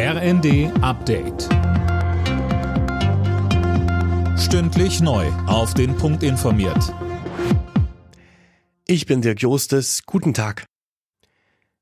RND Update. Stündlich neu. Auf den Punkt informiert. Ich bin Dirk Jostes. Guten Tag.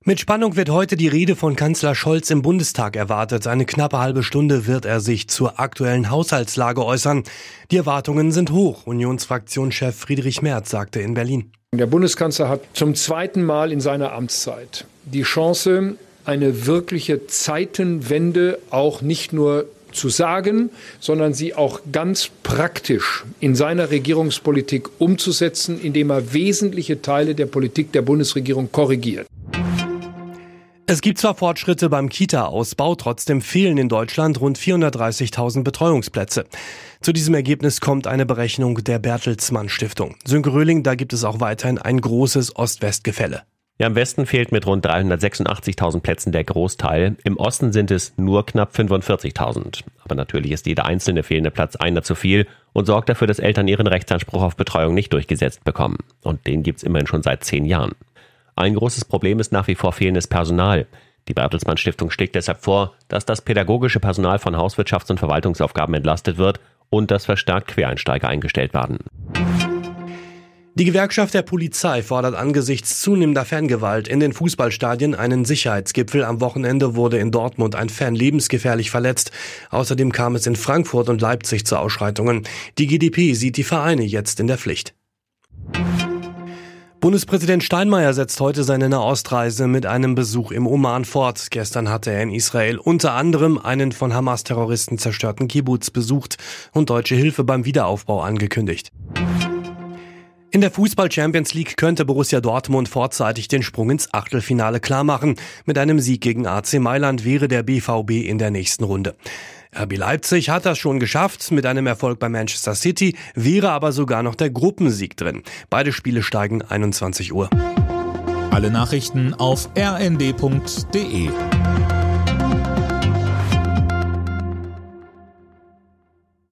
Mit Spannung wird heute die Rede von Kanzler Scholz im Bundestag erwartet. Eine knappe halbe Stunde wird er sich zur aktuellen Haushaltslage äußern. Die Erwartungen sind hoch. Unionsfraktionschef Friedrich Merz sagte in Berlin. Der Bundeskanzler hat zum zweiten Mal in seiner Amtszeit die Chance, eine wirkliche Zeitenwende auch nicht nur zu sagen, sondern sie auch ganz praktisch in seiner Regierungspolitik umzusetzen, indem er wesentliche Teile der Politik der Bundesregierung korrigiert. Es gibt zwar Fortschritte beim Kita-Ausbau, trotzdem fehlen in Deutschland rund 430.000 Betreuungsplätze. Zu diesem Ergebnis kommt eine Berechnung der Bertelsmann Stiftung. Sönke Röhling, da gibt es auch weiterhin ein großes Ost-West-Gefälle. Ja, im Westen fehlt mit rund 386.000 Plätzen der Großteil. Im Osten sind es nur knapp 45.000. Aber natürlich ist jeder einzelne fehlende Platz einer zu viel und sorgt dafür, dass Eltern ihren Rechtsanspruch auf Betreuung nicht durchgesetzt bekommen. Und den gibt's immerhin schon seit zehn Jahren. Ein großes Problem ist nach wie vor fehlendes Personal. Die Bertelsmann Stiftung schlägt deshalb vor, dass das pädagogische Personal von Hauswirtschafts- und Verwaltungsaufgaben entlastet wird und dass verstärkt Quereinsteiger eingestellt werden. Die Gewerkschaft der Polizei fordert angesichts zunehmender Fangewalt in den Fußballstadien einen Sicherheitsgipfel. Am Wochenende wurde in Dortmund ein Fan lebensgefährlich verletzt. Außerdem kam es in Frankfurt und Leipzig zu Ausschreitungen. Die GdP sieht die Vereine jetzt in der Pflicht. Bundespräsident Steinmeier setzt heute seine Nahostreise mit einem Besuch im Oman fort. Gestern hatte er in Israel unter anderem einen von Hamas-Terroristen zerstörten Kibbutz besucht und deutsche Hilfe beim Wiederaufbau angekündigt. In der Fußball Champions League könnte Borussia Dortmund vorzeitig den Sprung ins Achtelfinale klarmachen. Mit einem Sieg gegen AC Mailand wäre der BVB in der nächsten Runde. RB Leipzig hat das schon geschafft mit einem Erfolg bei Manchester City, wäre aber sogar noch der Gruppensieg drin. Beide Spiele steigen 21 Uhr. Alle Nachrichten auf rnd.de